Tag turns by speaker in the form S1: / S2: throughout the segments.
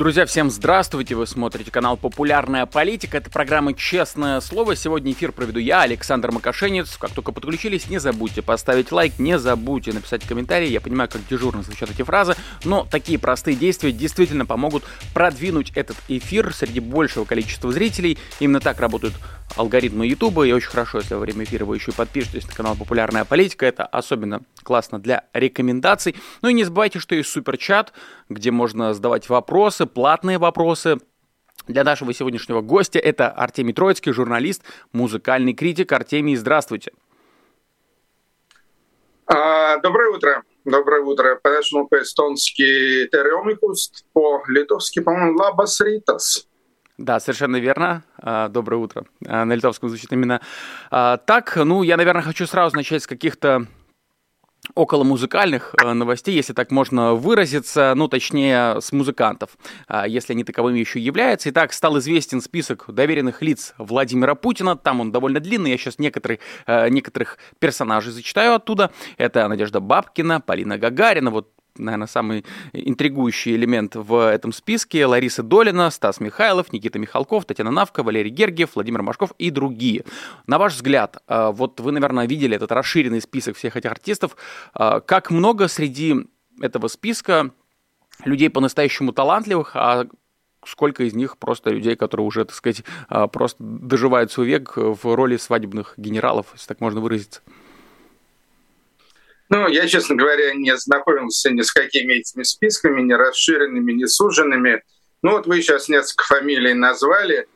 S1: Друзья, всем здравствуйте! Вы смотрите канал «Популярная политика». Это программа «Честное слово». Сегодня эфир проведу я, Александр Макашенец. Как только подключились, не забудьте поставить лайк, не забудьте написать комментарий. Я понимаю, как дежурно звучат эти фразы, но такие простые действия действительно помогут продвинуть этот эфир среди большего количества зрителей. Именно так работают алгоритмы Ютуба, и очень хорошо, если во время эфира вы еще и подпишетесь на канал «Популярная политика». Это особенно классно для рекомендаций. Ну и не забывайте, что есть суперчат, где можно задавать вопросы, платные вопросы, для нашего сегодняшнего гостя это Артемий Троицкий, журналист, музыкальный критик. Артемий, здравствуйте.
S2: А, доброе утро. Доброе утро. По-нашему по-эстонски «Тереомикуст», по-литовски, по-моему, «Лабас ритас».
S1: Да, совершенно верно. А, доброе утро. А, на литовском звучит именно а, так. Ну, я, наверное, хочу сразу начать с каких-то около музыкальных новостей, если так можно выразиться, ну, точнее, с музыкантов, если они таковыми еще являются. Итак, стал известен список доверенных лиц Владимира Путина, там он довольно длинный, я сейчас некоторых, некоторых персонажей зачитаю оттуда. Это Надежда Бабкина, Полина Гагарина, вот наверное, самый интригующий элемент в этом списке. Лариса Долина, Стас Михайлов, Никита Михалков, Татьяна Навка, Валерий Гергиев, Владимир Машков и другие. На ваш взгляд, э, вот вы, наверное, видели этот расширенный список всех этих артистов. Э, как много среди этого списка людей по-настоящему талантливых, а сколько из них просто людей, которые уже, так сказать, э, просто доживают свой век в роли свадебных генералов, если так можно выразиться?
S2: Ну, я, честно говоря, не знакомился ни с какими этими списками, ни расширенными, ни суженными. Ну, вот вы сейчас несколько фамилий назвали.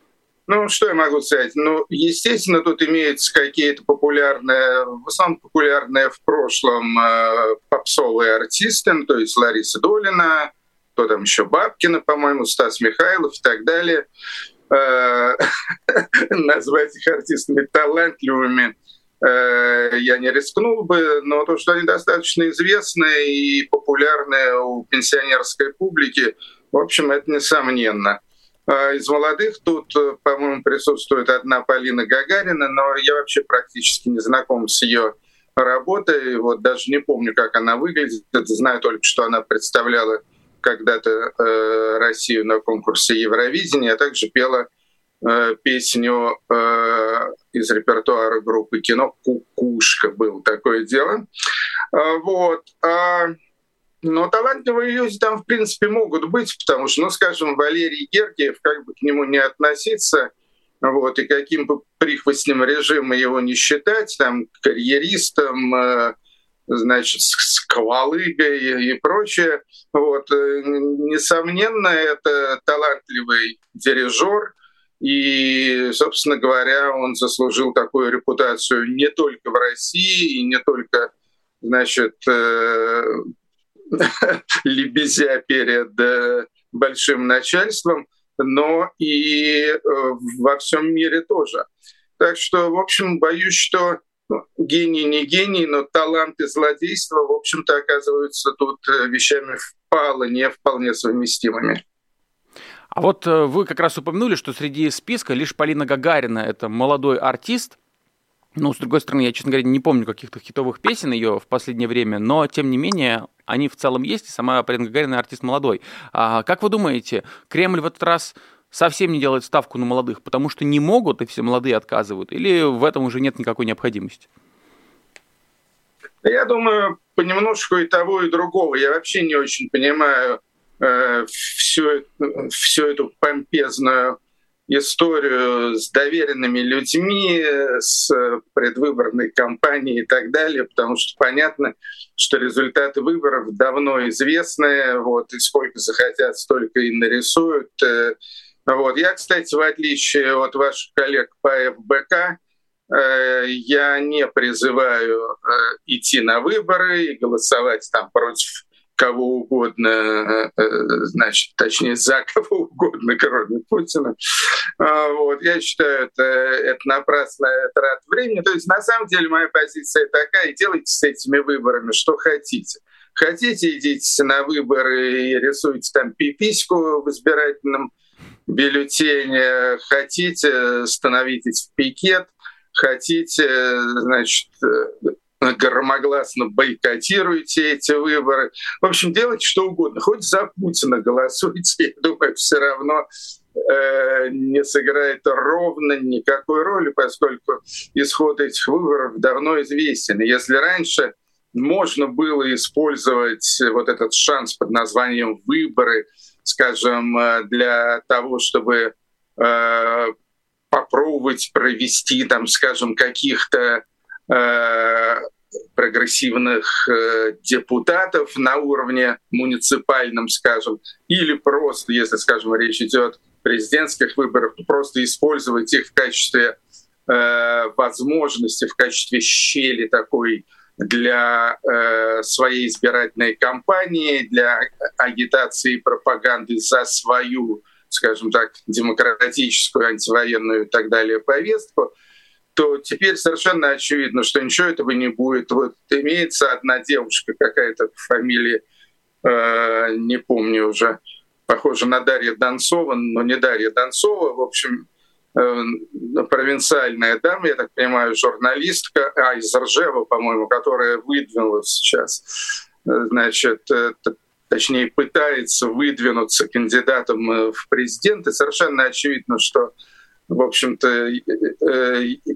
S2: Ну, что я могу сказать? Ну, естественно, тут имеются какие-то популярные, в основном популярные в прошлом э, попсовые артисты, ну, то есть Лариса Долина, кто там еще, Бабкина, по-моему, Стас Михайлов и так далее. Э, назвать их артистами талантливыми я не рискнул бы, но то, что они достаточно известны и популярны у пенсионерской публики, в общем, это несомненно. А из молодых тут, по-моему, присутствует одна Полина Гагарина, но я вообще практически не знаком с ее работой. Вот даже не помню, как она выглядит. Знаю только, что она представляла когда-то э, Россию на конкурсе Евровидения, а также пела Э, песню э, из репертуара группы кино «Кукушка» был такое дело. Э, вот. А, но талантливые люди там, в принципе, могут быть, потому что, ну, скажем, Валерий Гергиев, как бы к нему не относиться, вот, и каким бы прихвостнем режима его не считать, там, карьеристом, значит, сквалыгой и прочее, вот, несомненно, это талантливый дирижер, и, собственно говоря, он заслужил такую репутацию не только в России, и не только, значит, э, лебезя перед э, большим начальством, но и э, во всем мире тоже. Так что, в общем, боюсь, что ну, гений не гений, но талант и злодейство, в общем-то, оказываются тут вещами впало не вполне совместимыми.
S1: А вот э, вы как раз упомянули, что среди списка лишь Полина Гагарина – это молодой артист. Ну, с другой стороны, я, честно говоря, не помню каких-то хитовых песен ее в последнее время, но, тем не менее, они в целом есть, и сама Полина Гагарина артист молодой. А как вы думаете, Кремль в этот раз совсем не делает ставку на молодых, потому что не могут, и все молодые отказывают, или в этом уже нет никакой необходимости?
S2: Я думаю, понемножку и того, и другого. Я вообще не очень понимаю, Э, всю, всю эту помпезную историю с доверенными людьми, с предвыборной кампанией и так далее, потому что понятно, что результаты выборов давно известны, вот, и сколько захотят, столько и нарисуют. Э, вот. Я, кстати, в отличие от ваших коллег по ФБК, э, я не призываю идти на выборы и голосовать там против кого угодно, э, э, значит, точнее, за кого угодно, кроме Путина. А, вот. Я считаю, это, это напрасная трата времени. То есть, на самом деле, моя позиция такая, делайте с этими выборами, что хотите. Хотите, идите на выборы и рисуйте там пипиську в избирательном бюллетень. Хотите, становитесь в пикет. Хотите, значит, громогласно бойкотируйте эти выборы. В общем, делайте что угодно. Хоть за Путина голосуйте, я думаю, все равно э, не сыграет ровно никакой роли, поскольку исход этих выборов давно известен. И если раньше можно было использовать вот этот шанс под названием выборы, скажем, э, для того, чтобы э, попробовать провести, там, скажем, каких-то э, прогрессивных э, депутатов на уровне муниципальном, скажем, или просто, если, скажем, речь идет президентских выборов, просто использовать их в качестве э, возможности, в качестве щели такой для э, своей избирательной кампании, для агитации и пропаганды за свою, скажем так, демократическую, антивоенную и так далее повестку — то теперь совершенно очевидно, что ничего этого не будет. Вот имеется одна девушка какая-то фамилия, э, не помню уже, похожа на Дарья Донцова, но не Дарья Донцова, в общем, э, провинциальная дама, я так понимаю, журналистка, а из Ржева, по-моему, которая выдвинула сейчас, э, значит, э, точнее пытается выдвинуться кандидатом э, в президенты. Совершенно очевидно, что в общем-то,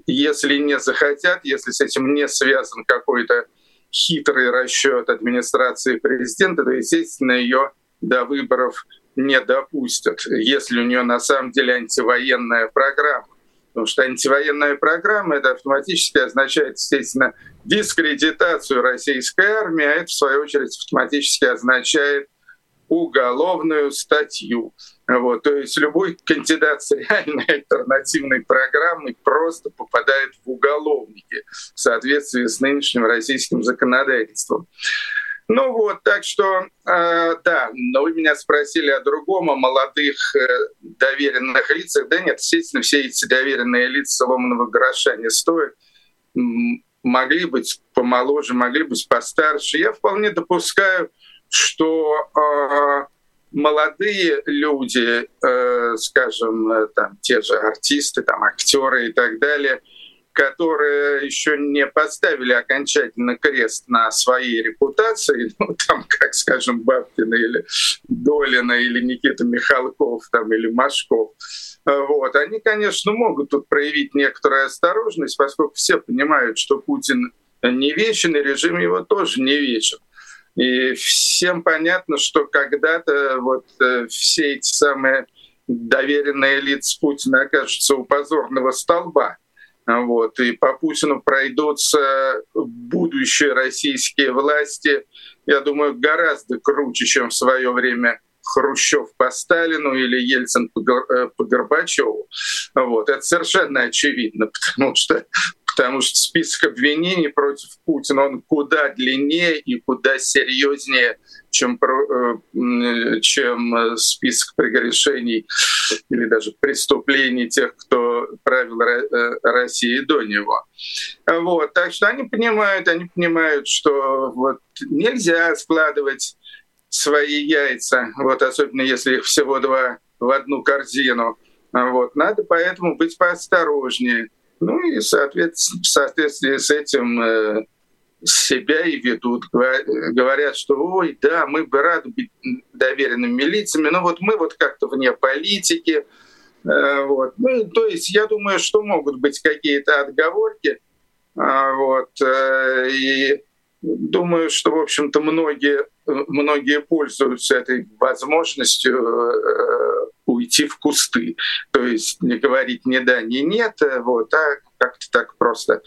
S2: если не захотят, если с этим не связан какой-то хитрый расчет администрации президента, то, естественно, ее до выборов не допустят, если у нее на самом деле антивоенная программа. Потому что антивоенная программа это автоматически означает, естественно, дискредитацию российской армии, а это, в свою очередь, автоматически означает уголовную статью. Вот, то есть любой кандидат с реальной альтернативной программой просто попадает в уголовники в соответствии с нынешним российским законодательством. Ну вот, так что, э, да, но вы меня спросили о другом, о молодых э, доверенных лицах. Да нет, естественно, все эти доверенные лица ломаного гроша не стоят. Могли быть помоложе, могли быть постарше. Я вполне допускаю, что э, молодые люди, э, скажем, э, там те же артисты, там актеры и так далее, которые еще не поставили окончательно крест на своей репутации, ну, там, как, скажем, Бабкина или Долина, или Никита Михалков, там, или Машков, вот, они, конечно, могут тут проявить некоторую осторожность, поскольку все понимают, что Путин не вечен, и режим его тоже не вечен. И всем понятно, что когда-то вот э, все эти самые доверенные лица Путина окажутся у позорного столба. Вот, и по Путину пройдутся будущие российские власти, я думаю, гораздо круче, чем в свое время Хрущев по Сталину или Ельцин по, э, Горбачеву. Вот. Это совершенно очевидно, потому что потому что список обвинений против Путина, он куда длиннее и куда серьезнее, чем, э, чем список прегрешений или даже преступлений тех, кто правил э, Россией до него. Вот. Так что они понимают, они понимают, что вот нельзя складывать свои яйца, вот особенно если их всего два в одну корзину. Вот. Надо поэтому быть поосторожнее. Ну и соответственно, в соответствии с этим э, себя и ведут. Говорят, что ой, да, мы бы рады быть доверенными лицами, но вот мы вот как-то вне политики. Э, вот. Ну, то есть я думаю, что могут быть какие-то отговорки. А, вот. Э, и думаю, что, в общем-то, многие, многие пользуются этой возможностью уйти в кусты. То есть не говорить ни да, ни нет, э, вот, а как-то так просто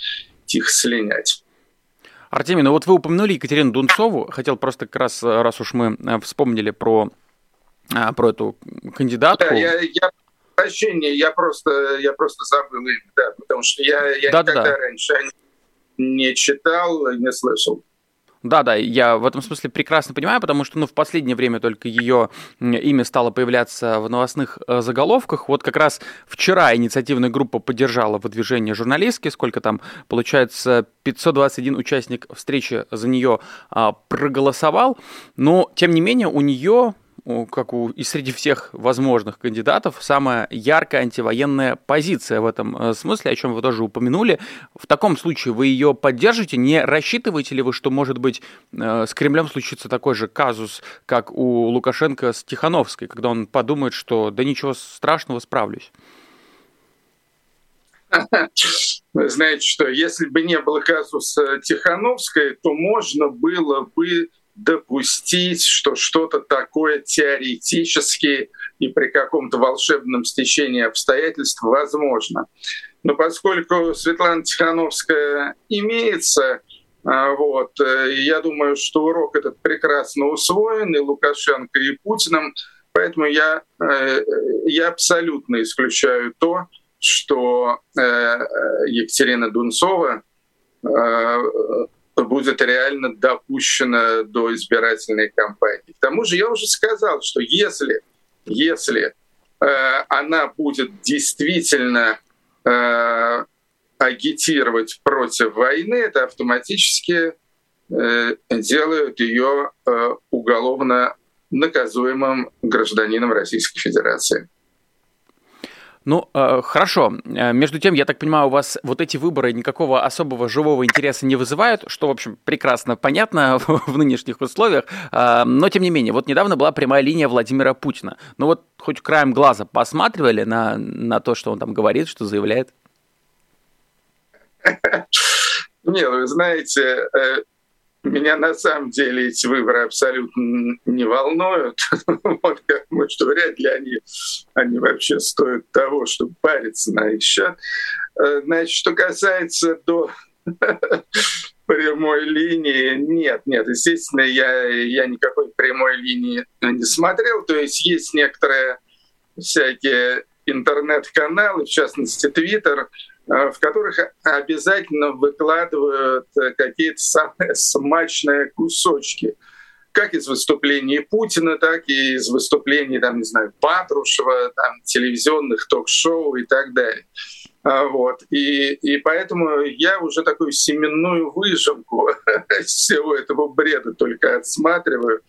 S2: тихо слинять.
S1: Артемий, ну вот вы упомянули Екатерину Дунцову. Хотел просто как раз, э, раз уж мы э, вспомнили про, про эту кандидатку.
S2: Да, я, я прощения, я просто, я просто забыл да, потому что я, я да, никогда да. раньше не читал, не слышал.
S1: Да, да, я в этом смысле прекрасно понимаю, потому что, ну, в последнее время только ее имя стало появляться в новостных э, заголовках. Вот как раз вчера инициативная группа поддержала выдвижение журналистки, сколько там, получается, 521 участник встречи за нее а, проголосовал, но, тем не менее, у нее как у и среди всех возможных кандидатов, самая яркая антивоенная позиция в этом э, смысле, о чем вы тоже упомянули. В таком случае вы ее поддержите? Не рассчитываете ли вы, что, может быть, э, с Кремлем случится такой же казус, как у Лукашенко с Тихановской, когда он подумает, что да ничего страшного, справлюсь?
S2: Вы знаете что, если бы не было казуса Тихановской, то можно было бы допустить, что что-то такое теоретически и при каком-то волшебном стечении обстоятельств возможно. Но поскольку Светлана Тихановская имеется, а, вот, э, я думаю, что урок этот прекрасно усвоен и Лукашенко, и Путиным, поэтому я, э, я абсолютно исключаю то, что э, Екатерина Дунцова будет реально допущена до избирательной кампании. К тому же я уже сказал, что если, если э, она будет действительно э, агитировать против войны, это автоматически э, делают ее э, уголовно наказуемым гражданином Российской Федерации.
S1: Ну, э, хорошо. Э, между тем, я так понимаю, у вас вот эти выборы никакого особого живого интереса не вызывают, что, в общем, прекрасно понятно в, нынешних условиях. Э, но, тем не менее, вот недавно была прямая линия Владимира Путина. Ну вот хоть краем глаза посматривали на, на то, что он там говорит, что заявляет?
S2: Не, вы знаете, э, меня на самом деле эти выборы абсолютно не волнуют. вот как мы, что вряд ли они, они вообще стоят того, чтобы париться на их счет. Э, значит, что касается до прямой линии, нет, нет, естественно, я, я никакой прямой линии не смотрел. То есть есть некоторые всякие интернет-каналы, в частности, Твиттер, в которых обязательно выкладывают э, какие-то самые смачные кусочки как из выступлений Путина, так и из выступлений, там, не знаю, Патрушева, там, телевизионных ток-шоу и так далее. А, вот. И, и поэтому я уже такую семенную выжимку всего этого бреда только отсматриваю.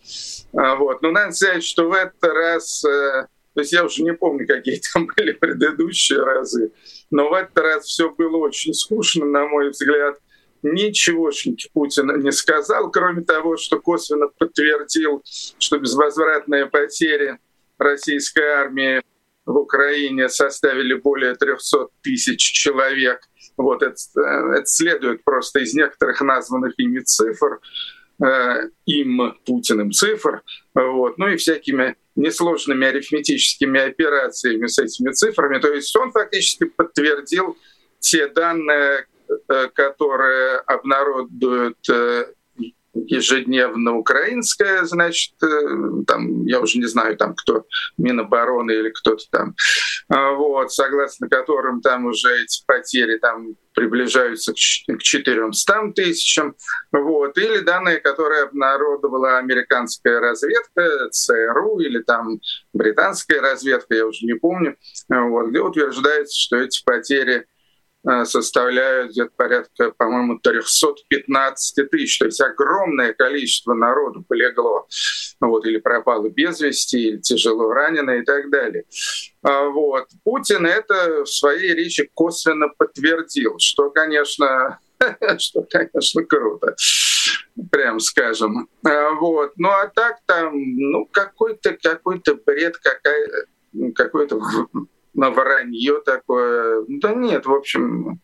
S2: А, вот. Но надо сказать, что в этот раз э, то есть я уже не помню, какие там были предыдущие разы. Но в этот раз все было очень скучно, на мой взгляд. Ничегошеньки Путин не сказал, кроме того, что косвенно подтвердил, что безвозвратные потери российской армии в Украине составили более 300 тысяч человек. Вот это, э, это следует просто из некоторых названных ими цифр. Э, им, Путиным цифр, вот, ну и всякими несложными арифметическими операциями с этими цифрами. То есть он фактически подтвердил те данные, э, которые обнародуют э, ежедневно украинская, значит, э, там, я уже не знаю, там кто, Минобороны или кто-то там, а, вот, согласно которым там уже эти потери там приближаются к 400 тысячам, вот, или данные, которые обнародовала американская разведка, ЦРУ или там британская разведка, я уже не помню, вот, где утверждается, что эти потери составляют где-то порядка, по-моему, 315 тысяч. То есть огромное количество народу полегло вот, или пропало без вести, или тяжело ранено и так далее. А, вот. Путин это в своей речи косвенно подтвердил, что, конечно, что, конечно, круто, прям скажем. А, вот. Ну а так там, ну какой-то какой-то бред, какая, какой-то на вранье такое. Да нет, в общем,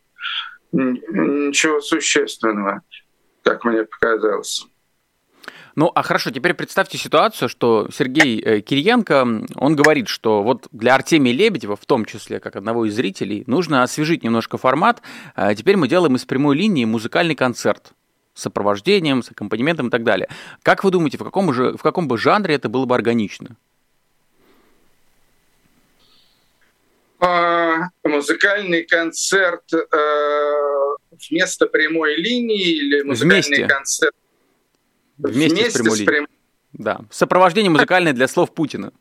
S2: ничего существенного, как мне показалось.
S1: Ну, а хорошо, теперь представьте ситуацию, что Сергей э, Кириенко, он говорит, что вот для Артемия Лебедева, в том числе как одного из зрителей, нужно освежить немножко формат. А теперь мы делаем из прямой линии музыкальный концерт с сопровождением, с аккомпанементом и так далее. Как вы думаете, в каком, же, в каком бы жанре это было бы органично?
S2: Музыкальный концерт э, вместо прямой линии или музыкальный
S1: вместе.
S2: концерт
S1: вместе, вместе с прямой линией. Прям... Да, сопровождение музыкальное для слов Путина.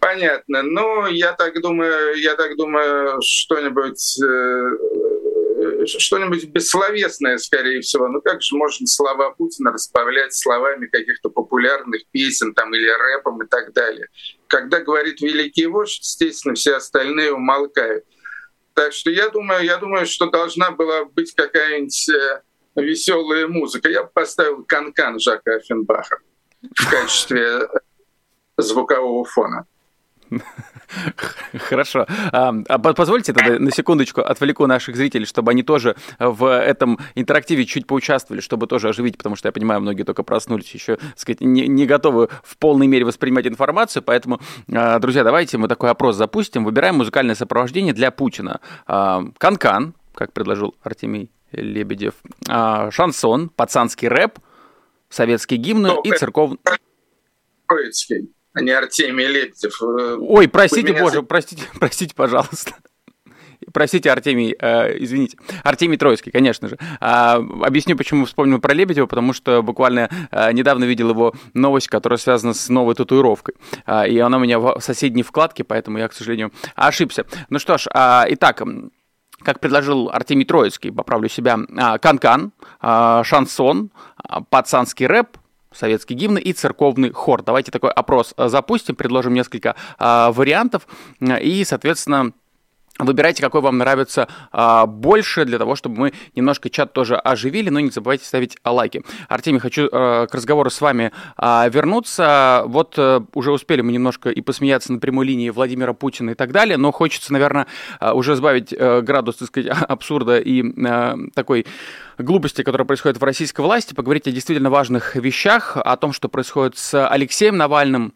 S2: Понятно. Ну, я так думаю, я так думаю, что-нибудь э, что-нибудь бессловесное, скорее всего. Ну как же можно слова Путина расправлять словами каких-то популярных песен там, или рэпом и так далее. Когда говорит великий вождь, естественно, все остальные умолкают. Так что я думаю, я думаю, что должна была быть какая-нибудь э, веселая музыка. Я бы поставил канкан Жака Оффенбаха в качестве звукового фона.
S1: Хорошо. А, а позвольте тогда на секундочку отвлеку наших зрителей, чтобы они тоже в этом интерактиве чуть поучаствовали, чтобы тоже оживить, потому что я понимаю, многие только проснулись, еще, так сказать, не, не готовы в полной мере воспринимать информацию, поэтому, а, друзья, давайте мы такой опрос запустим, выбираем музыкальное сопровождение для Путина. Канкан, как предложил Артемий Лебедев, шансон, пацанский рэп, советские гимны и церковный...
S2: Троицкий а не Артемий Лебедев. Э,
S1: Ой, простите, меня... боже, простите, простите, пожалуйста. Простите, Артемий, э, извините. Артемий Троицкий, конечно же. А, объясню, почему вспомнил про Лебедева, потому что буквально а, недавно видел его новость, которая связана с новой татуировкой. А, и она у меня в соседней вкладке, поэтому я, к сожалению, ошибся. Ну что ж, а, итак, как предложил Артемий Троицкий, поправлю себя, канкан, а, шансон, пацанский рэп, советские гимны и церковный хор. Давайте такой опрос э, запустим, предложим несколько э, вариантов и, соответственно, Выбирайте, какой вам нравится а, больше, для того, чтобы мы немножко чат тоже оживили, но не забывайте ставить лайки. Артемий, хочу а, к разговору с вами а, вернуться. Вот а, уже успели мы немножко и посмеяться на прямой линии Владимира Путина и так далее, но хочется, наверное, а, уже сбавить а, градус, так сказать, абсурда и а, такой глупости, которые происходят в российской власти, поговорить о действительно важных вещах, о том, что происходит с Алексеем Навальным,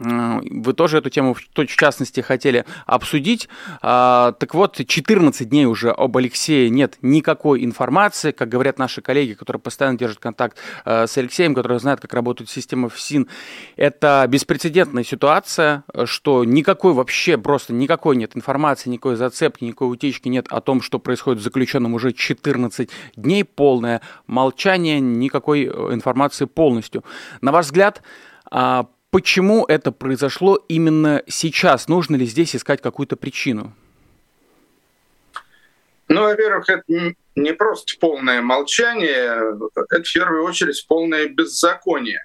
S1: вы тоже эту тему в частности хотели обсудить. А, так вот, 14 дней уже об Алексее нет никакой информации. Как говорят наши коллеги, которые постоянно держат контакт э, с Алексеем, которые знают, как работает система ФСИН, это беспрецедентная ситуация, что никакой вообще, просто никакой нет информации, никакой зацепки, никакой утечки нет о том, что происходит с заключенным уже 14 дней. Полное молчание, никакой э, информации полностью. На ваш взгляд, а, Почему это произошло именно сейчас? Нужно ли здесь искать какую-то причину?
S2: Ну, во-первых, это не просто полное молчание, это в первую очередь полное беззаконие,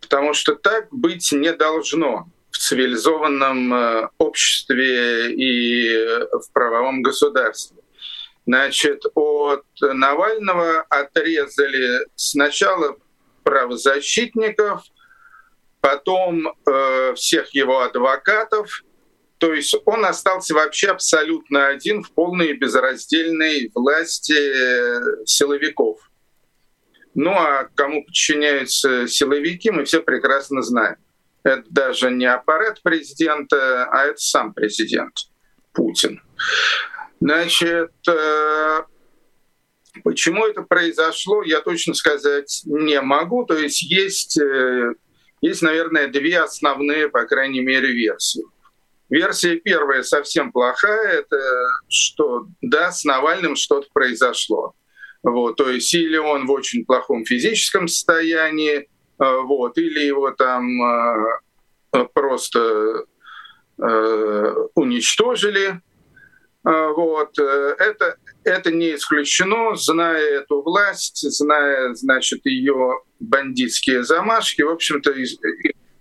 S2: потому что так быть не должно в цивилизованном э, обществе и в правовом государстве. Значит, от Навального отрезали сначала правозащитников, потом э, всех его адвокатов. То есть он остался вообще абсолютно один в полной безраздельной власти э, силовиков. Ну а кому подчиняются силовики, мы все прекрасно знаем. Это даже не аппарат президента, а это сам президент Путин. Значит, э, почему это произошло, я точно сказать не могу. То есть есть э, есть, наверное, две основные, по крайней мере, версии. Версия первая совсем плохая, это что да, с Навальным что-то произошло. Вот, то есть или он в очень плохом физическом состоянии, э, вот, или его там э, просто э, уничтожили. Вот, это, это не исключено, зная эту власть, зная, значит, ее бандитские замашки, в общем-то,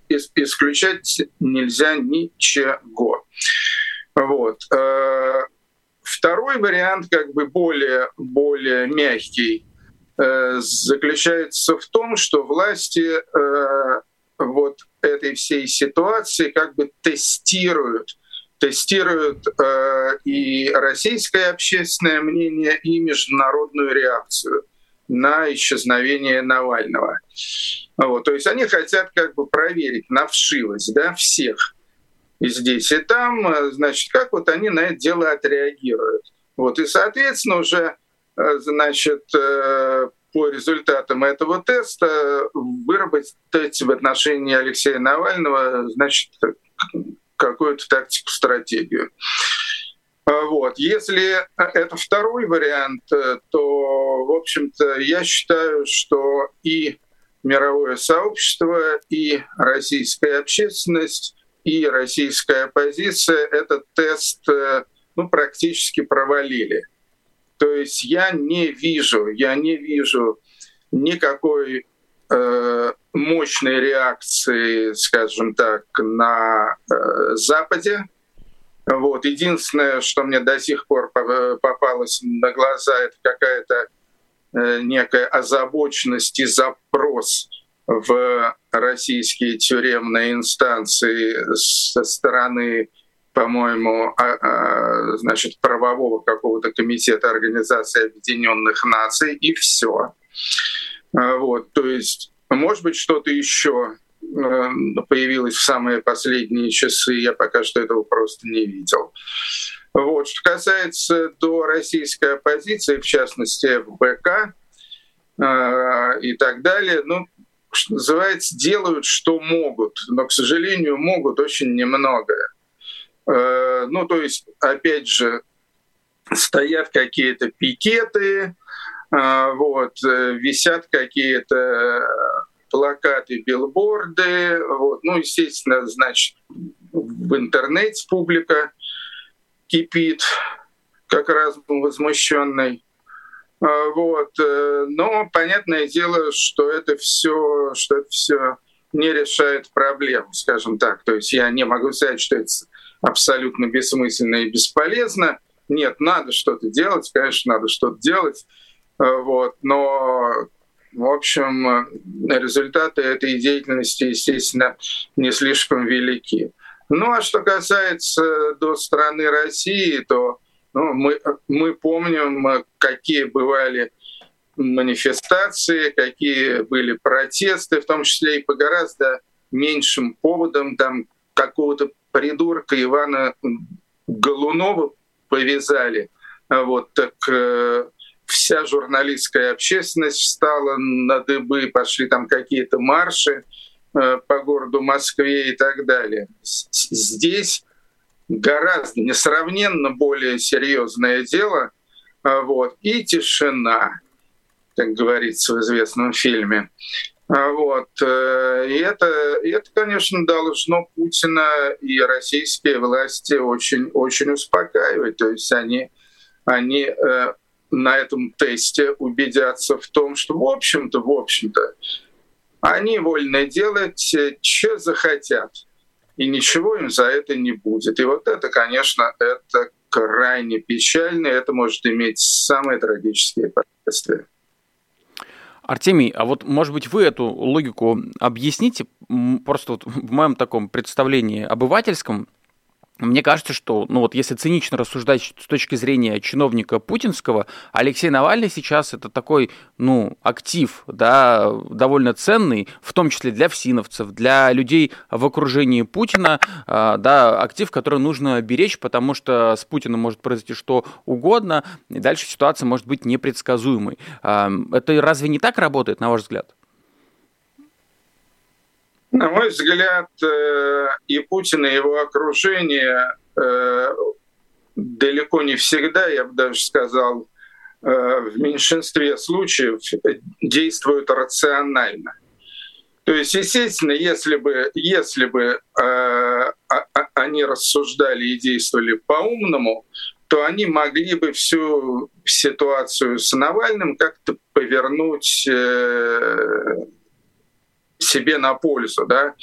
S2: исключать нельзя ничего. Вот. Э, второй вариант, как бы более, более мягкий, э, заключается в том, что власти э, вот этой всей ситуации как бы тестируют тестируют э, и российское общественное мнение, и международную реакцию на исчезновение Навального. Вот, то есть они хотят как бы проверить на вшивость да, всех и здесь, и там, э, значит, как вот они на это дело отреагируют. Вот, и, соответственно, уже э, значит, э, по результатам этого теста выработать в отношении Алексея Навального значит, какую-то тактику, стратегию. А, вот. Если это второй вариант, э, то, в общем-то, я считаю, что и мировое сообщество, и российская общественность, и российская оппозиция этот тест э, ну, практически провалили. То есть я не вижу, я не вижу никакой э, мощной реакции, скажем так, на э, Западе. Вот. Единственное, что мне до сих пор попалось на глаза, это какая-то э, некая озабоченность и запрос в российские тюремные инстанции со стороны, по-моему, а, а, значит, правового какого-то комитета Организации Объединенных Наций, и все. А, вот, то есть, может быть, что-то еще э, появилось в самые последние часы, я пока что этого просто не видел. Вот. Что касается до российской оппозиции, в частности ФБК э, и так далее, ну, что называется, делают, что могут, но, к сожалению, могут очень немного. Э, ну, то есть, опять же, стоят какие-то пикеты, вот, э, висят какие-то плакаты, билборды, вот, ну, естественно, значит, в интернете публика кипит, как раз возмущенный. А, вот. Э, но понятное дело, что это все, что это все не решает проблем, скажем так. То есть я не могу сказать, что это абсолютно бессмысленно и бесполезно. Нет, надо что-то делать, конечно, надо что-то делать. А, вот. Но, в общем, результаты этой деятельности, естественно, не слишком велики. Ну а что касается до страны России, то ну, мы, мы помним, какие бывали манифестации, какие были протесты, в том числе и по гораздо меньшим поводам, там какого-то придурка Ивана Голунова повязали. Вот так э, вся журналистская общественность встала на дыбы, пошли там какие-то марши э, по городу Москве и так далее. Здесь гораздо несравненно более серьезное дело, а, вот, и тишина, как говорится в известном фильме. А, вот. Э, и это, это, конечно, должно Путина и российские власти очень, очень успокаивать. То есть они, они э, на этом тесте убедятся в том, что, в общем-то, в общем-то, они вольны делать, что захотят и ничего им за это не будет. И вот это, конечно, это крайне печально, и это может иметь самые трагические последствия.
S1: Артемий, а вот, может быть, вы эту логику объясните просто вот в моем таком представлении обывательском, мне кажется, что, ну вот если цинично рассуждать с точки зрения чиновника путинского, Алексей Навальный сейчас это такой, ну, актив, да, довольно ценный, в том числе для всиновцев, для людей в окружении Путина, а, да, актив, который нужно беречь, потому что с Путиным может произойти что угодно, и дальше ситуация может быть непредсказуемой. Это разве не так работает, на ваш взгляд?
S2: На мой взгляд, э, и Путин, и его окружение э, далеко не всегда, я бы даже сказал, э, в меньшинстве случаев действуют рационально. То есть, естественно, если бы, если бы э, они рассуждали и действовали по-умному, то они могли бы всю ситуацию с Навальным как-то повернуть себе на пользу, да,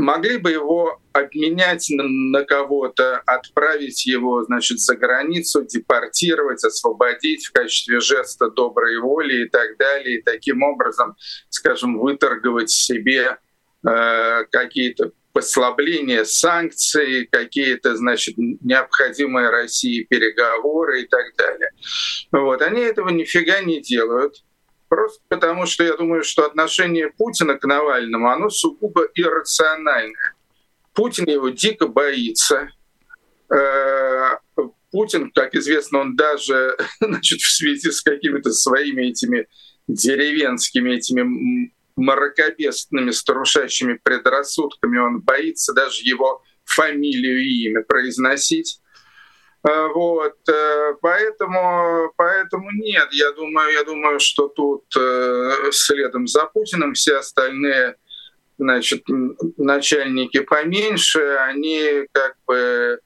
S2: могли бы его обменять на, кого-то, отправить его, значит, за границу, депортировать, освободить в качестве жеста доброй воли и так далее, и таким образом, скажем, выторговать себе э, какие-то послабления санкций, какие-то, значит, необходимые России переговоры и так далее. Вот. Они этого нифига не делают. Просто потому, что я думаю, что отношение Путина к Навальному, оно сугубо иррациональное. Путин его дико боится. Э, Путин, как известно, он даже значит, в связи с какими-то своими этими деревенскими, этими мракобесными, старушащими предрассудками, он боится даже его фамилию и имя произносить. Э, вот, э, поэтому, поэтому нет, я думаю, я думаю, что тут э, следом за Путиным все остальные значит, начальники поменьше, они как бы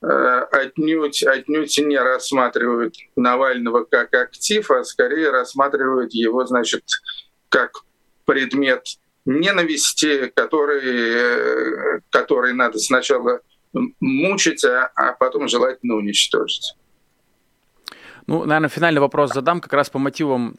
S2: отнюдь, отнюдь не рассматривают Навального как актив, а скорее рассматривают его, значит, как предмет ненависти, который, который надо сначала мучить, а, потом желательно уничтожить.
S1: Ну, наверное, финальный вопрос задам как раз по мотивам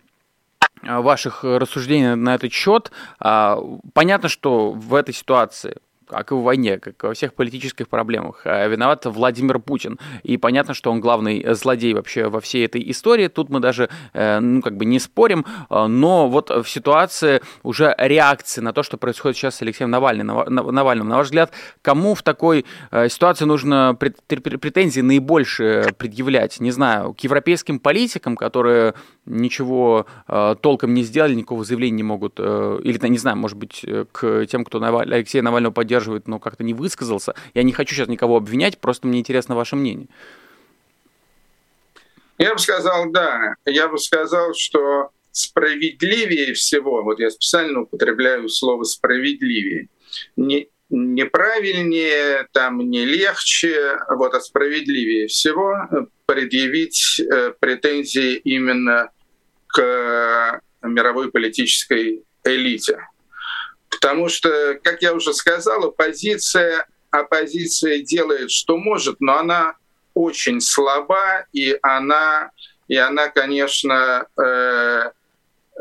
S1: а, ваших рассуждений на этот счет. А, понятно, что в этой ситуации как и в войне, как во всех политических проблемах, а, виноват Владимир Путин. И понятно, что он главный злодей вообще во всей этой истории. Тут мы даже, э, ну, как бы не спорим, а, но вот в ситуации уже реакции на то, что происходит сейчас с Алексеем Навальным, Навальным, на ваш взгляд, кому в такой э, ситуации нужно претензии наибольше предъявлять? Не знаю, к европейским политикам, которые ничего э, толком не сделали, никакого заявления не могут, или, не знаю, может быть, к тем, кто Алексея Навального поддерживает, поддерживает, но как-то не высказался. Я не хочу сейчас никого обвинять, просто мне интересно ваше мнение.
S2: Я бы сказал, да. Я бы сказал, что справедливее всего, вот я специально употребляю слово справедливее, не, неправильнее, там не легче, вот, а справедливее всего предъявить э, претензии именно к мировой политической элите. Потому что, как я уже сказал, оппозиция, оппозиция делает, что может, но она очень слаба, и она, и она конечно, э,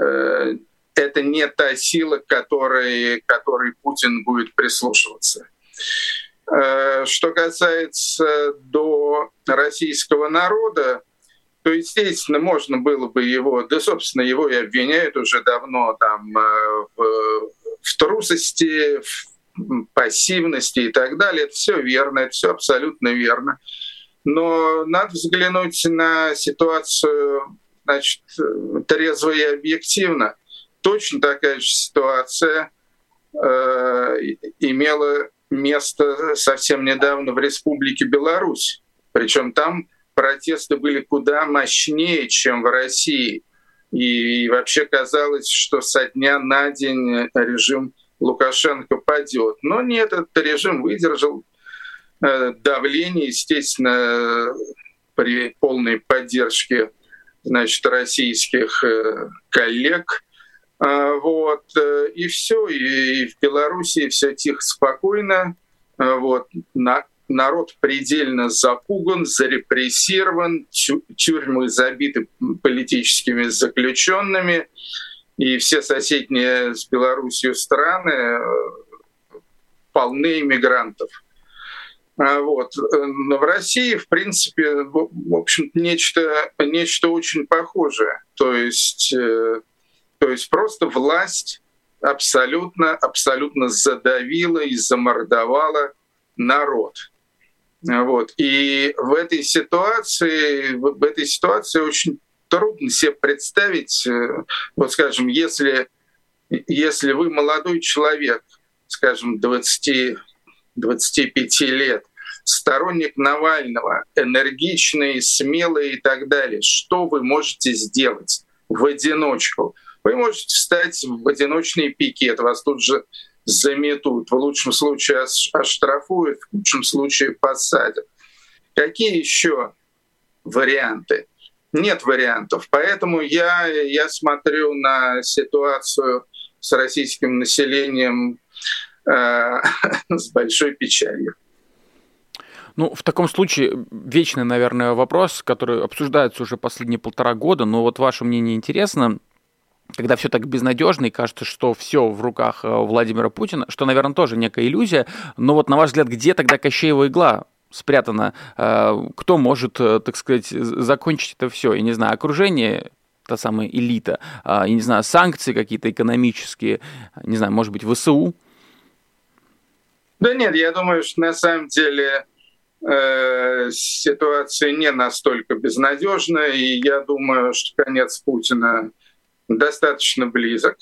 S2: э, это не та сила, к которой, которой Путин будет прислушиваться. Э, что касается до российского народа, то, естественно, можно было бы его, да, собственно, его и обвиняют уже давно там э, в в трусости, в пассивности и так далее. Это все верно, это все абсолютно верно. Но надо взглянуть на ситуацию значит, трезво и объективно. Точно такая же ситуация э, имела место совсем недавно в Республике Беларусь. Причем там протесты были куда мощнее, чем в России. И вообще казалось, что со дня на день режим Лукашенко падет. Но нет, этот режим выдержал э, давление, естественно, при полной поддержке значит, российских э, коллег. А, вот. Э, и все, и в Беларуси все тихо, спокойно. Вот. На народ предельно запуган, зарепрессирован, тюрьмы забиты политическими заключенными, и все соседние с Белоруссией страны э, полны иммигрантов. А вот. Но в России, в принципе, в общем нечто, нечто очень похожее. То есть, э, то есть просто власть абсолютно, абсолютно задавила и замордовала народ. Вот. И в этой ситуации, в этой ситуации очень трудно себе представить, э, вот скажем, если, если вы молодой человек, скажем, 20, 25 лет, сторонник Навального, энергичный, смелый и так далее, что вы можете сделать в одиночку? Вы можете встать в одиночный пикет, вас тут же заметут, в лучшем случае оштрафуют, в худшем случае посадят. Какие еще варианты? Нет вариантов. Поэтому я, я смотрю на ситуацию с российским населением э, с большой печалью.
S1: Ну, в таком случае вечный, наверное, вопрос, который обсуждается уже последние полтора года, но вот ваше мнение интересно когда все так безнадежно и кажется, что все в руках э, Владимира Путина, что, наверное, тоже некая иллюзия. Но вот на ваш взгляд, где тогда Кощеева игла спрятана? Э, кто может, э, так сказать, закончить это все? Я не знаю, окружение та самая элита, я не знаю, санкции какие-то экономические, не знаю, может быть, ВСУ?
S2: Да нет, я думаю, что на самом деле ситуация не настолько безнадежная, и я думаю, что конец Путина достаточно близок.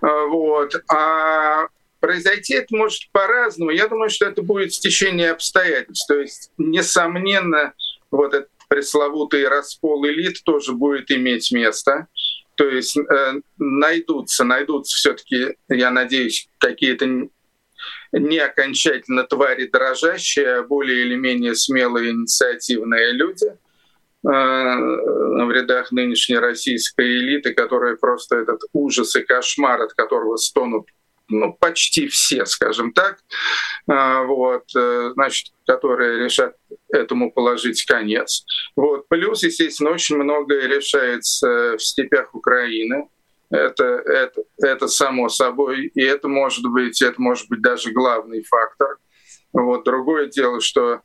S2: А, вот. А произойти это может по-разному. Я думаю, что это будет стечение обстоятельств. То есть, несомненно, вот этот пресловутый раскол элит тоже будет иметь место. То есть э, найдутся, найдутся все-таки, я надеюсь, какие-то не окончательно твари дрожащие, а более или менее смелые инициативные люди – в рядах нынешней российской элиты, которая просто этот ужас и кошмар, от которого стонут ну, почти все, скажем так, вот, э, значит, которые решат этому положить конец. Вот. Плюс, естественно, очень многое решается в степях Украины. Это, это, это само собой, и это может быть, это может быть даже главный фактор. Вот. Другое дело, что э,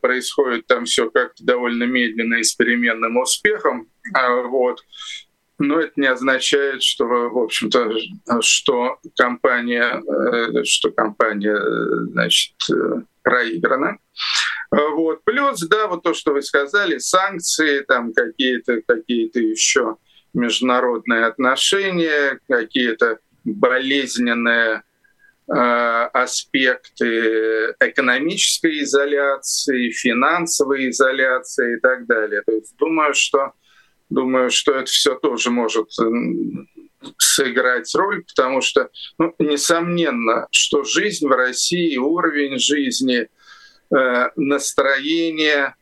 S2: происходит там все как-то довольно медленно и с переменным успехом. А, вот. Но это не означает, что, в общем-то, что компания, э, что компания, значит, проиграна. Вот. Плюс, да, вот то, что вы сказали, санкции, там какие-то какие еще международные отношения, какие-то болезненные э, аспекты экономической изоляции, финансовой изоляции и так далее. То есть думаю, что думаю, что это все тоже может сыграть роль, потому что, ну, несомненно, что жизнь в России, уровень жизни, э, настроение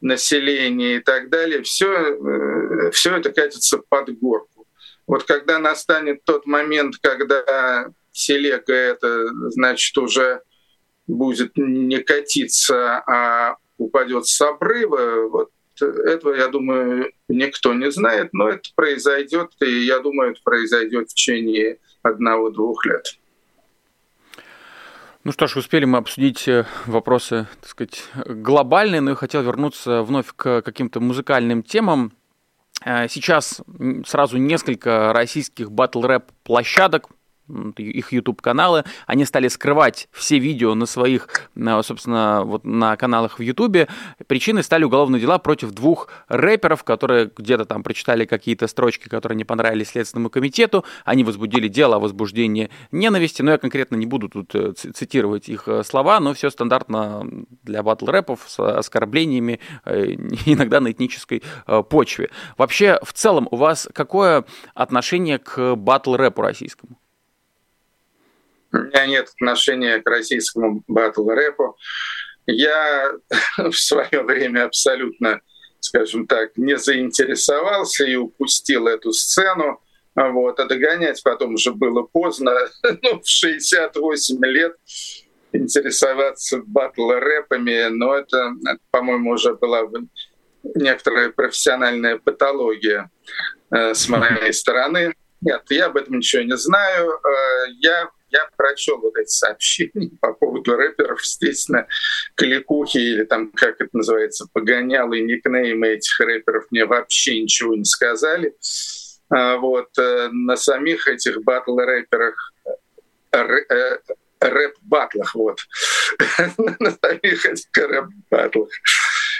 S2: населения и так далее, все, э, все это катится под горку. Вот когда настанет тот момент, когда телега это, значит, уже будет не катиться, а упадет с обрыва, вот этого, я думаю, никто не знает, но это произойдет, и я думаю, это произойдет в течение одного-двух лет.
S1: Ну что ж, успели мы обсудить э, вопросы, так сказать, глобальные, но я хотел вернуться вновь к каким-то музыкальным темам. Э, сейчас сразу несколько российских батл-рэп площадок их YouTube-каналы, они стали скрывать все видео на своих, собственно, вот на каналах в YouTube. Причиной стали уголовные дела против двух рэперов, которые где-то там прочитали какие-то строчки, которые не понравились Следственному комитету. Они возбудили дело о возбуждении ненависти, но я конкретно не буду тут э, цитировать их э, слова, но все стандартно для батл-рэпов с оскорблениями, э, иногда на этнической почве. Вообще, в целом, у вас какое отношение к батл-рэпу российскому?
S2: У меня нет отношения к российскому батл-рэпу. Я в свое время абсолютно, скажем так, не заинтересовался и упустил эту сцену. Вот. А догонять потом уже было поздно. ну, в 68 лет интересоваться батл-рэпами, но это, по-моему, уже была некоторая профессиональная патология э, с моей стороны. Нет, я об этом ничего не знаю. Э, я я прочел вот эти сообщения по поводу рэперов, естественно, кликухи или там, как это называется, погонялы, никнеймы этих рэперов мне вообще ничего не сказали. А вот э, на самих этих батл-рэперах э, э, рэп-батлах, вот, на самих этих рэп-батлах.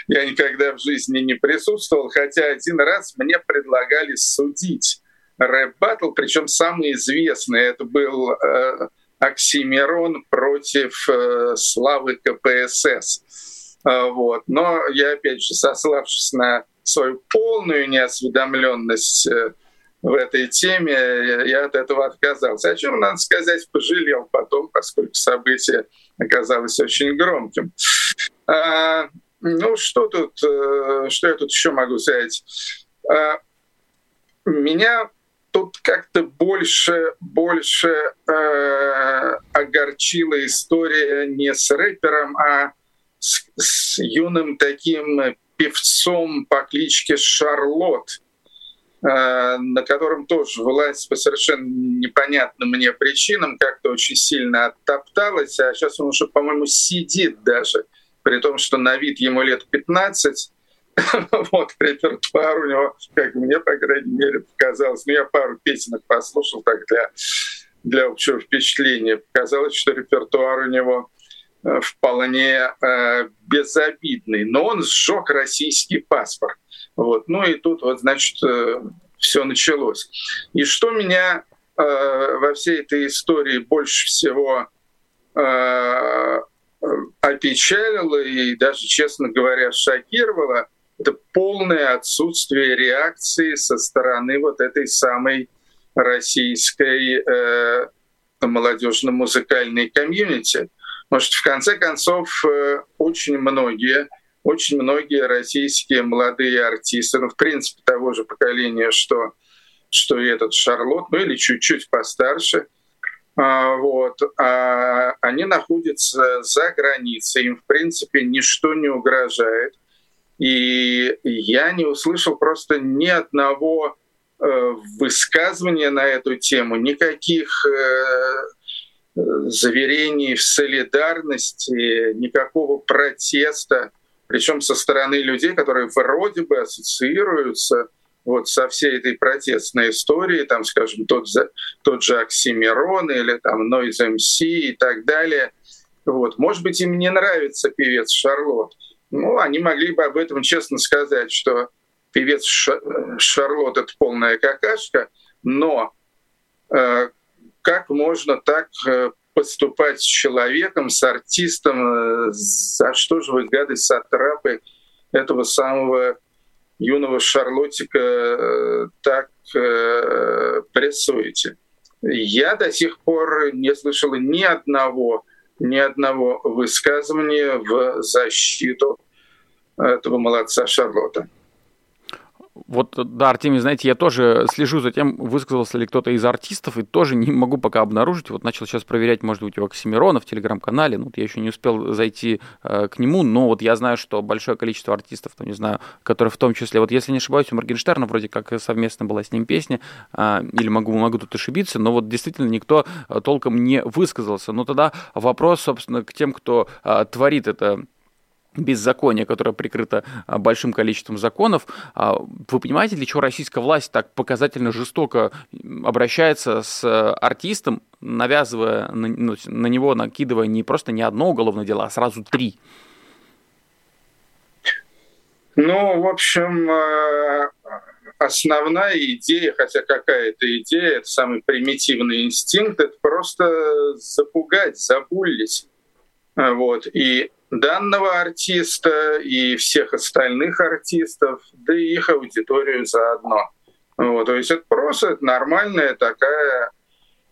S2: Я никогда в жизни не присутствовал, хотя один раз мне предлагали судить рэп-баттл, причем самый известный. Это был э, Оксимирон против э, Славы КПСС. Э, вот. Но я, опять же, сославшись на свою полную неосведомленность э, в этой теме, я от этого отказался. О чем, надо сказать, пожалел потом, поскольку событие оказалось очень громким. А, ну, что тут, э, что я тут еще могу сказать? А, меня тут как-то больше, больше э, огорчила история не с рэпером, а с, с юным таким певцом по кличке Шарлот, э, на котором тоже власть по совершенно непонятным мне причинам как-то очень сильно оттопталась, а сейчас он уже, по-моему, сидит даже, при том, что на вид ему лет 15, вот репертуар у него, как мне, по крайней мере, показалось. Ну, я пару песенок послушал так для, для общего впечатления. Показалось, что репертуар у него э, вполне э, безобидный. Но он сжег российский паспорт. Вот. Ну и тут вот, значит, э, все началось. И что меня э, во всей этой истории больше всего э, опечалило и даже, честно говоря, шокировало, это полное отсутствие реакции со стороны вот этой самой российской э, молодежно-музыкальной комьюнити. Может, в конце концов, э, очень многие, очень многие российские молодые артисты, ну, в принципе, того же поколения, что, что и этот Шарлот, ну или чуть-чуть постарше, а, вот, а они находятся за границей, им, в принципе, ничто не угрожает. И я не услышал просто ни одного э, высказывания на эту тему, никаких э, заверений в солидарности, никакого протеста, причем со стороны людей, которые вроде бы ассоциируются вот со всей этой протестной историей, там, скажем, тот, же, тот же Оксимирон или там Noise MC и так далее. Вот. Может быть, им не нравится певец Шарлотт, ну, они могли бы об этом честно сказать, что певец Шарлотт — это полная какашка, но э, как можно так э, поступать с человеком, с артистом, э, за что же вы, гады, сатрапы этого самого юного Шарлотика э, так э, прессуете? Я до сих пор не слышал ни одного ни одного высказывания в защиту этого молодца Шарлотта.
S1: Вот, да, Артемий, знаете, я тоже слежу за тем, высказался ли кто-то из артистов, и тоже не могу пока обнаружить. Вот начал сейчас проверять, может быть, у Оксимирона в телеграм-канале. Ну, вот я еще не успел зайти э, к нему, но вот я знаю, что большое количество артистов, там, не знаю, которые в том числе, вот если не ошибаюсь, у Моргенштерна вроде как совместно была с ним песня, э, или могу, могу тут ошибиться, но вот действительно никто э, толком не высказался. Но тогда вопрос, собственно, к тем, кто э, творит это беззаконие, которое прикрыто а, большим количеством законов. А, вы понимаете, для чего российская власть так показательно жестоко обращается с э, артистом, навязывая на, ну, на него, накидывая не просто не одно уголовное дело, а сразу три?
S2: Ну, в общем, э, основная идея, хотя какая-то идея, это самый примитивный инстинкт, это просто запугать, забулить. Вот. И данного артиста и всех остальных артистов, да и их аудиторию заодно. Вот, то есть это просто нормальная такая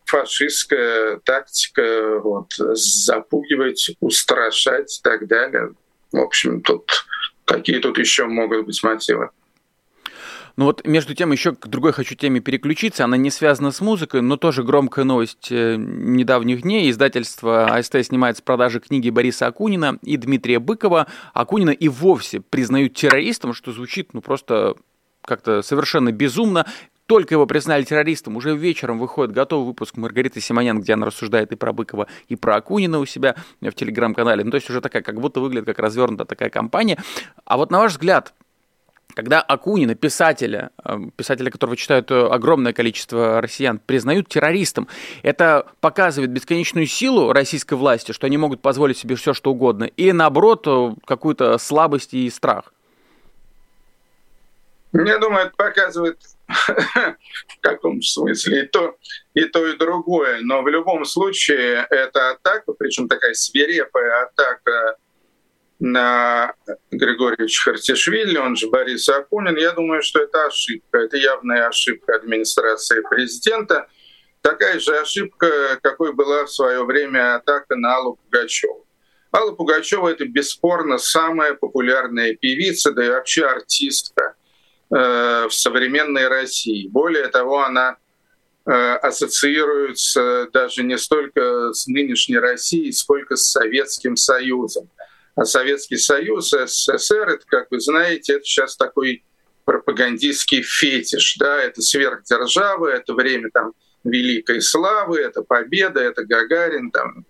S2: фашистская тактика, вот, запугивать, устрашать и так далее. В общем, тут какие тут еще могут быть мотивы?
S1: Ну вот между тем еще к другой хочу теме переключиться. Она не связана с музыкой, но тоже громкая новость э, недавних дней. Издательство АСТ снимает с продажи книги Бориса Акунина и Дмитрия Быкова. Акунина и вовсе признают террористом, что звучит ну просто как-то совершенно безумно. Только его признали террористом, уже вечером выходит готовый выпуск Маргариты Симонян, где она рассуждает и про Быкова, и про Акунина у себя в телеграм-канале. Ну, то есть уже такая, как будто выглядит как развернутая такая компания. А вот на ваш взгляд, когда Акунина, писателя, э, писателя, которого читают э, огромное количество россиян, признают террористом, это показывает бесконечную силу российской власти, что они могут позволить себе все, что угодно, и наоборот, э, какую-то слабость и страх.
S2: Я думаю, это показывает в каком смысле и то, и то, и другое. Но в любом случае это атака, причем такая свирепая атака Григорьевич Хартишвили, он же Борис Акунин, я думаю, что это ошибка, это явная ошибка администрации президента. Такая же ошибка, какой была в свое время атака на Аллу Пугачеву. Алла Пугачева — это бесспорно самая популярная певица, да и вообще артистка э, в современной России. Более того, она э, ассоциируется даже не столько с нынешней Россией, сколько с Советским Союзом. Советский Союз, СССР, это, как вы знаете, это сейчас такой пропагандистский фетиш, да, это сверхдержава, это время там великой славы, это победа, это Гагарин там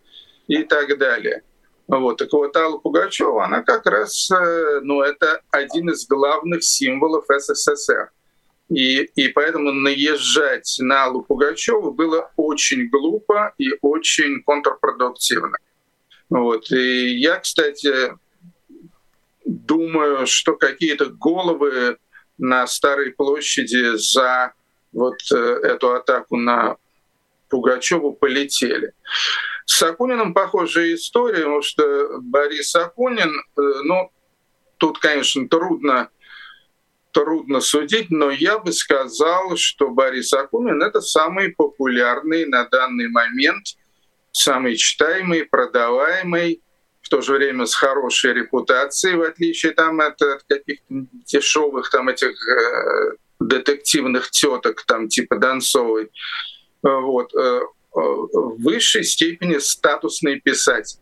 S2: и так далее. Вот. Так вот, Алла Пугачева, она как раз, э, ну, это один из главных символов СССР. И, и поэтому наезжать на Аллу Пугачеву было очень глупо и очень контрпродуктивно. Вот. И я, кстати, думаю, что какие-то головы на Старой площади за вот э, эту атаку на Пугачеву полетели. С Акуниным похожая история, потому что Борис Акунин, э, ну, тут, конечно, трудно трудно судить, но я бы сказал, что Борис Акунин — это самый популярный на данный момент, самый читаемый, продаваемый, в то же время с хорошей репутацией, в отличие там, от, от каких-то дешевых там этих э, детективных теток, там типа Донцовой. Вот. Э, в высшей степени статусный писатель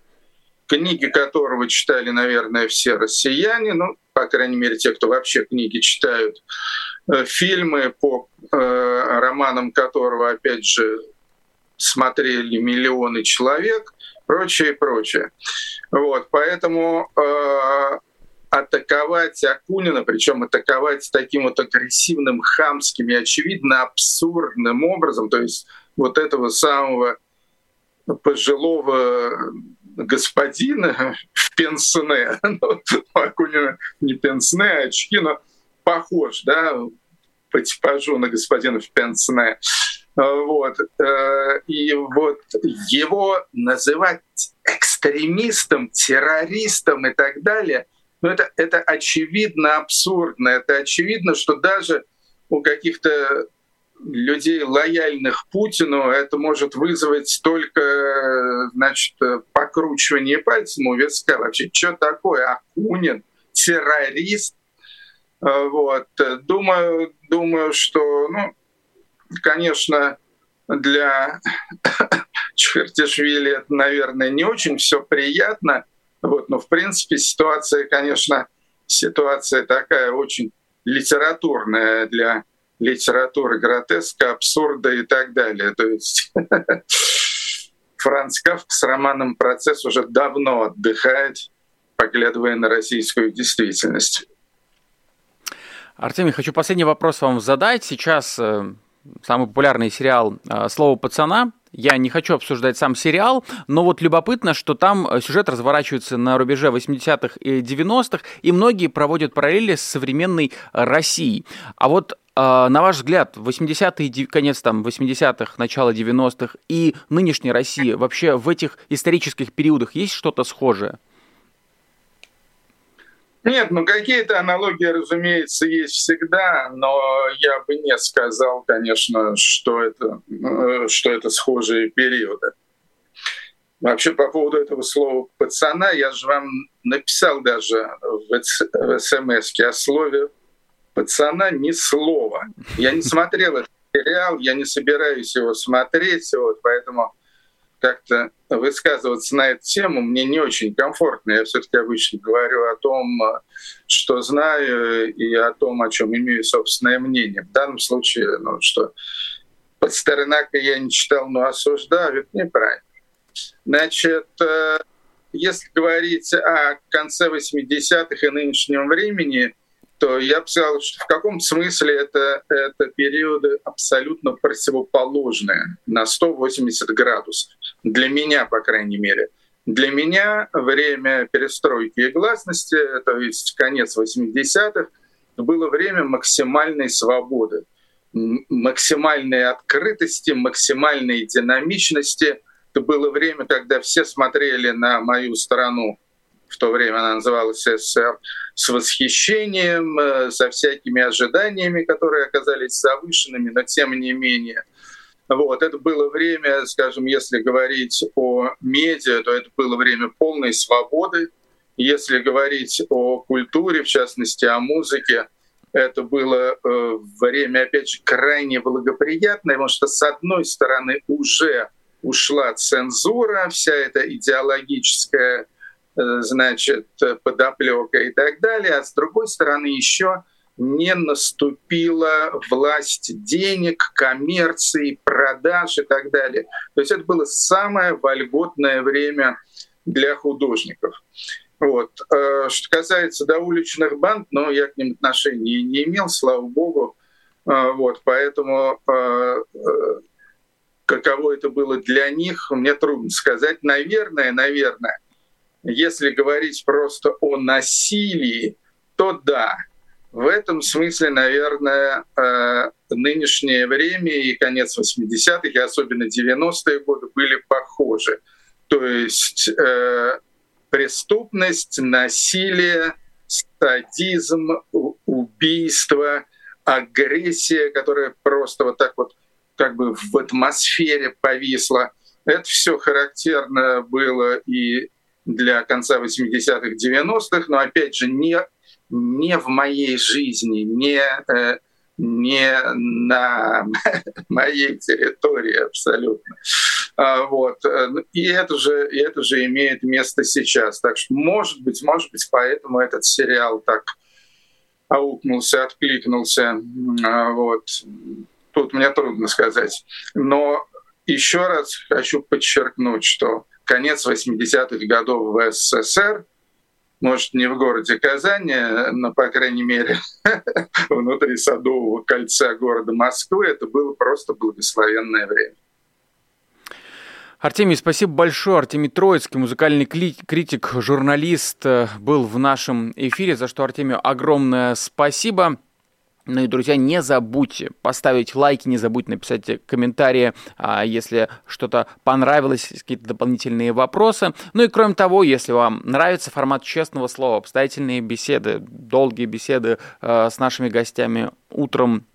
S2: книги которого читали, наверное, все россияне, ну, по крайней мере, те, кто вообще книги читают, э, фильмы по э, романам которого, опять же, смотрели миллионы человек, прочее, прочее. Вот, поэтому э, атаковать Акунина, причем атаковать таким вот агрессивным, хамским и очевидно абсурдным образом, то есть вот этого самого пожилого господина в пенсне, ну, Акунина не пенсне, а очки, но похож, да, по типажу на господина в пенсне. Вот. Э, и вот его называть экстремистом, террористом и так далее, ну это, это очевидно абсурдно. Это очевидно, что даже у каких-то людей, лояльных Путину, это может вызвать только значит, покручивание пальцем у виска. Вообще, что такое? Акунин, террорист. Вот. Думаю, думаю, что, ну, конечно, для Чхартишвили это, наверное, не очень все приятно. Вот, но, в принципе, ситуация, конечно, ситуация такая очень литературная для литературы гротеска, абсурда и так далее. То есть Франц Кафка с романом «Процесс» уже давно отдыхает, поглядывая на российскую действительность.
S1: Артемий, хочу последний вопрос вам задать. Сейчас э, самый популярный сериал э, «Слово пацана». Я не хочу обсуждать сам сериал, но вот любопытно, что там э, сюжет разворачивается на рубеже 80-х и 90-х, и многие проводят параллели с современной Россией. А вот на ваш взгляд, 80-е, конец там 80-х, начало 90-х и нынешняя Россия, вообще в этих исторических периодах есть что-то схожее?
S2: Нет, ну какие-то аналогии, разумеется, есть всегда, но я бы не сказал, конечно, что это, э, что это схожие периоды. Вообще по поводу этого слова «пацана» я же вам написал даже в смс о слове пацана ни слова. Я не смотрел этот сериал, я не собираюсь его смотреть, вот, поэтому как-то высказываться на эту тему мне не очень комфортно. Я все-таки обычно говорю о том, что знаю, и о том, о чем имею собственное мнение. В данном случае, ну что, под Старынака я не читал, но осуждаю, это неправильно. Значит, э, если говорить о конце 80-х и нынешнем времени, то я бы сказал, что в каком смысле это, это периоды абсолютно противоположные на 180 градусов. Для меня, по крайней мере. Для меня время перестройки и гласности, то есть конец 80-х, было время максимальной свободы, максимальной открытости, максимальной динамичности. Это было время, когда все смотрели на мою страну в то время она называлась СССР, с восхищением, э, со всякими ожиданиями, которые оказались завышенными, но тем не менее. Вот, это было время, скажем, если говорить о медиа, то это было время полной свободы. Если говорить о культуре, в частности, о музыке, это было э, время, опять же, крайне благоприятное, потому что, с одной стороны, уже ушла цензура, вся эта идеологическая Э, значит, подоплека и так далее, а с другой стороны еще не наступила власть денег, коммерции, продаж и так далее. То есть это было самое вольготное время для художников. Вот. Э, что касается до уличных банд, но я к ним отношения не имел, слава богу. Э, вот. Поэтому каково это было для них, мне трудно сказать. Наверное, наверное, если говорить просто о насилии, то да, в этом смысле, наверное, э, нынешнее время и конец 80-х, и особенно 90-е годы были похожи. То есть э, преступность, насилие, садизм, убийство, агрессия, которая просто вот так вот как бы в атмосфере повисла. Это все характерно было и для конца 80-х, 90-х, но опять же не, не в моей жизни, не, э, не на моей территории абсолютно. А, вот. И это, же, и это же имеет место сейчас. Так что, может быть, может быть, поэтому этот сериал так аукнулся, откликнулся. А, вот. Тут мне трудно сказать. Но еще раз хочу подчеркнуть, что конец 80-х годов в СССР, может, не в городе Казани, но, по крайней мере, внутри Садового кольца города Москвы, это было просто благословенное время.
S1: Артемий, спасибо большое. Артемий Троицкий, музыкальный критик, журналист, э, был в нашем эфире, за что Артемию огромное спасибо. Ну и, друзья, не забудьте поставить лайки, не забудьте написать комментарии, а, если что-то понравилось, какие-то дополнительные вопросы. Ну и кроме того, если вам нравится формат честного слова, обстоятельные беседы, долгие беседы э, с нашими гостями утром,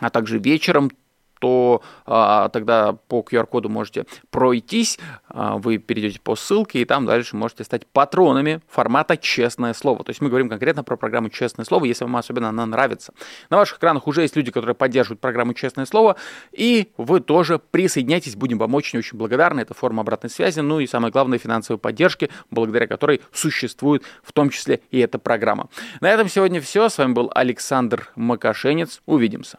S1: а также вечером, то а, тогда по QR-коду можете пройтись, а, вы перейдете по ссылке, и там дальше можете стать патронами формата «Честное слово». То есть мы говорим конкретно про программу «Честное слово», если вам особенно она нравится. На ваших экранах уже есть люди, которые поддерживают программу «Честное слово», и вы тоже присоединяйтесь, будем вам очень-очень благодарны. Это форма обратной связи, ну и самое главное, финансовой поддержки, благодаря которой существует в том числе и эта программа. На этом сегодня все. С вами был Александр Макашенец. Увидимся.